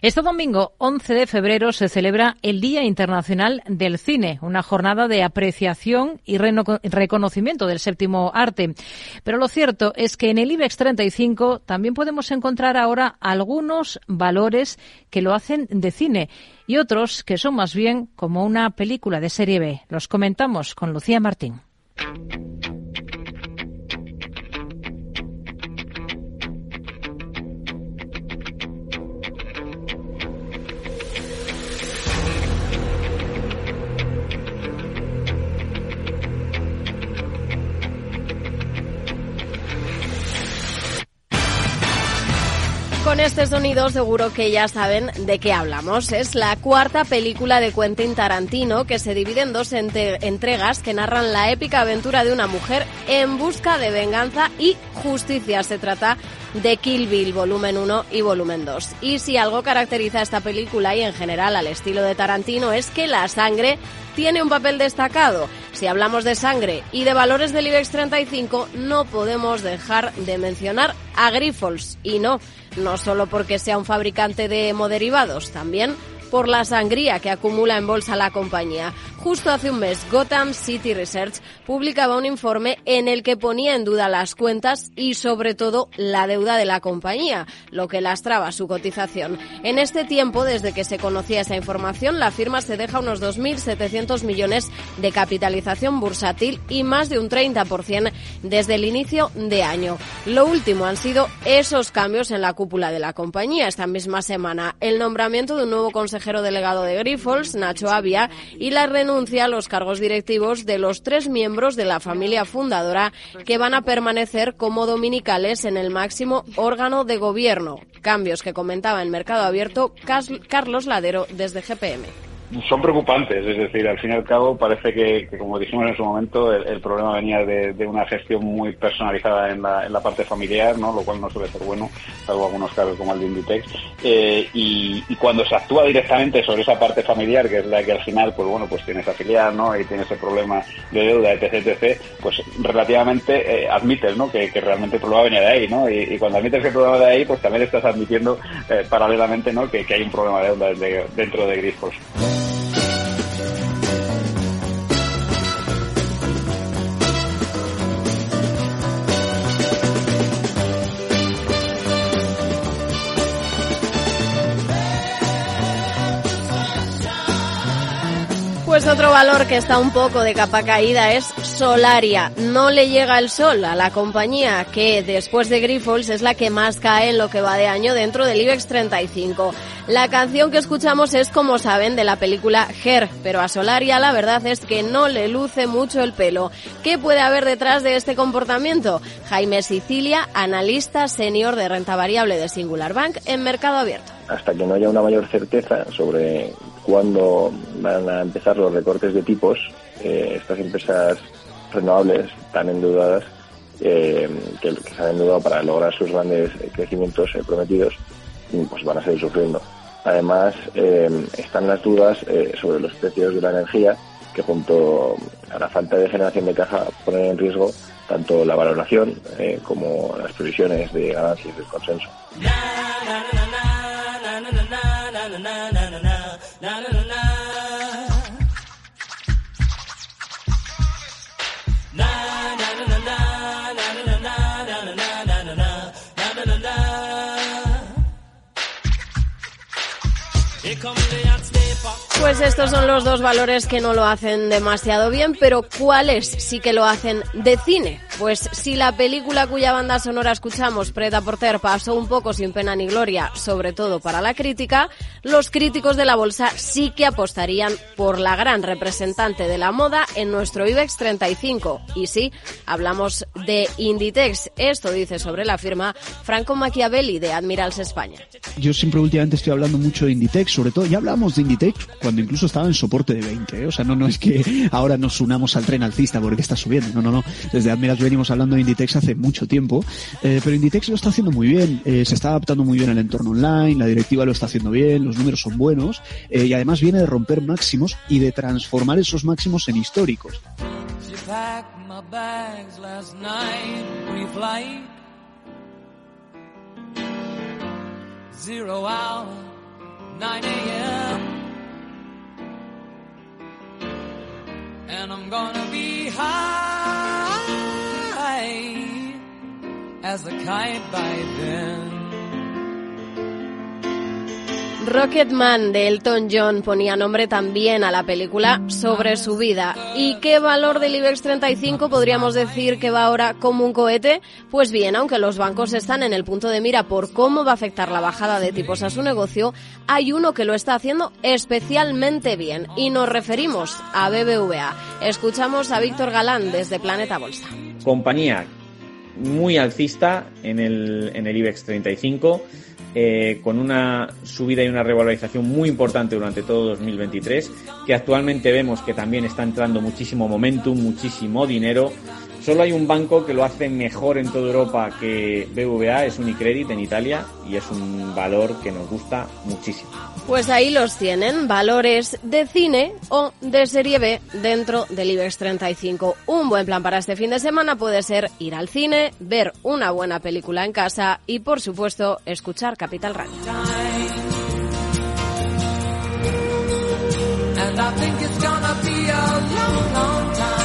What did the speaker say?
Este domingo 11 de febrero se celebra el Día Internacional del Cine, una jornada de apreciación y reconocimiento del séptimo arte. Pero lo cierto es que en el IBEX 35 también podemos encontrar ahora algunos valores que lo hacen de cine y otros que son más bien como una película de serie B. Los comentamos con Lucía Martín. Con este sonido seguro que ya saben de qué hablamos. Es la cuarta película de Quentin Tarantino que se divide en dos entregas que narran la épica aventura de una mujer en busca de venganza y justicia. Se trata de Kill Bill, volumen 1 y volumen 2. Y si algo caracteriza a esta película y en general al estilo de Tarantino es que la sangre tiene un papel destacado. Si hablamos de sangre y de valores del IBEX 35, no podemos dejar de mencionar a Grifols. Y no, no solo porque sea un fabricante de hemoderivados, también por la sangría que acumula en bolsa la compañía. Justo hace un mes, Gotham City Research publicaba un informe en el que ponía en duda las cuentas y sobre todo la deuda de la compañía, lo que lastraba su cotización. En este tiempo, desde que se conocía esa información, la firma se deja unos 2.700 millones de capitalización bursátil y más de un 30% desde el inicio de año. Lo último han sido esos cambios en la cúpula de la compañía. Esta misma semana, el nombramiento de un nuevo consejero consejero delegado de Grifols, Nacho Avia, y la renuncia a los cargos directivos de los tres miembros de la familia fundadora que van a permanecer como dominicales en el máximo órgano de gobierno. Cambios que comentaba en Mercado Abierto Carlos Ladero desde GPM son preocupantes, es decir, al fin y al cabo parece que, como dijimos en su momento, el, problema venía de, una gestión muy personalizada en la, en la, parte familiar, ¿no? lo cual no suele ser bueno, salvo algunos casos como el de Inditex, eh, y, cuando se actúa directamente sobre esa parte familiar, que es la que al final, pues bueno, pues tiene esa filial, ¿no? y tiene ese problema de deuda, etc., etc., pues relativamente eh, admites, ¿no? Que, realmente el problema venía de ahí, ¿no? Y, cuando admites que el problema de ahí, pues también estás admitiendo eh, paralelamente, ¿no? Que, hay un problema de deuda dentro de Grifols. Pues otro valor que está un poco de capa caída es Solaria. No le llega el sol a la compañía que después de Grifols es la que más cae en lo que va de año dentro del IBEX 35. La canción que escuchamos es, como saben, de la película Her, pero a Solaria la verdad es que no le luce mucho el pelo. ¿Qué puede haber detrás de este comportamiento? Jaime Sicilia, analista senior de renta variable de Singular Bank en Mercado Abierto. Hasta que no haya una mayor certeza sobre cuándo van a empezar los recortes de tipos, eh, estas empresas renovables tan endeudadas eh, que, se han endeudado para lograr sus grandes crecimientos eh, prometidos, pues van a seguir sufriendo. Además, están las dudas sobre los precios de la energía, que junto a la falta de generación de caja ponen en riesgo tanto la valoración como las previsiones de ganancias del consenso. na na na na na na na na na. na Here come the hot sniper. Pues estos son los dos valores que no lo hacen demasiado bien, pero ¿cuáles sí que lo hacen de cine? Pues si la película cuya banda sonora escuchamos, Preta Porter, pasó un poco sin pena ni gloria, sobre todo para la crítica, los críticos de la bolsa sí que apostarían por la gran representante de la moda en nuestro IBEX 35. Y sí, hablamos de Inditex. Esto dice sobre la firma Franco Machiavelli de Admirals España. Yo siempre últimamente estoy hablando mucho de Inditex, sobre todo, ya hablamos de Inditex cuando incluso estaba en soporte de 20, ¿eh? o sea, no, es que ahora nos unamos al tren alcista porque está subiendo, no, no, no. Desde Admirals venimos hablando de Inditex hace mucho tiempo, eh, pero Inditex lo está haciendo muy bien, eh, se está adaptando muy bien al entorno online, la directiva lo está haciendo bien, los números son buenos, y además viene de romper máximos y de transformar esos máximos en históricos. 9 I'm gonna be high as a kite by then. Rocketman de Elton John ponía nombre también a la película sobre su vida. ¿Y qué valor del IBEX 35 podríamos decir que va ahora como un cohete? Pues bien, aunque los bancos están en el punto de mira por cómo va a afectar la bajada de tipos a su negocio, hay uno que lo está haciendo especialmente bien y nos referimos a BBVA. Escuchamos a Víctor Galán desde Planeta Bolsa. Compañía muy alcista en el, en el IBEX 35 eh, con una subida y una revalorización muy importante durante todo 2023, que actualmente vemos que también está entrando muchísimo momentum, muchísimo dinero. Solo hay un banco que lo hace mejor en toda Europa que BVA, es Unicredit en Italia, y es un valor que nos gusta muchísimo. Pues ahí los tienen, valores de cine o de serie B dentro del IBEX 35. Un buen plan para este fin de semana puede ser ir al cine, ver una buena película en casa y, por supuesto, escuchar Capital Radio. And I think it's gonna be a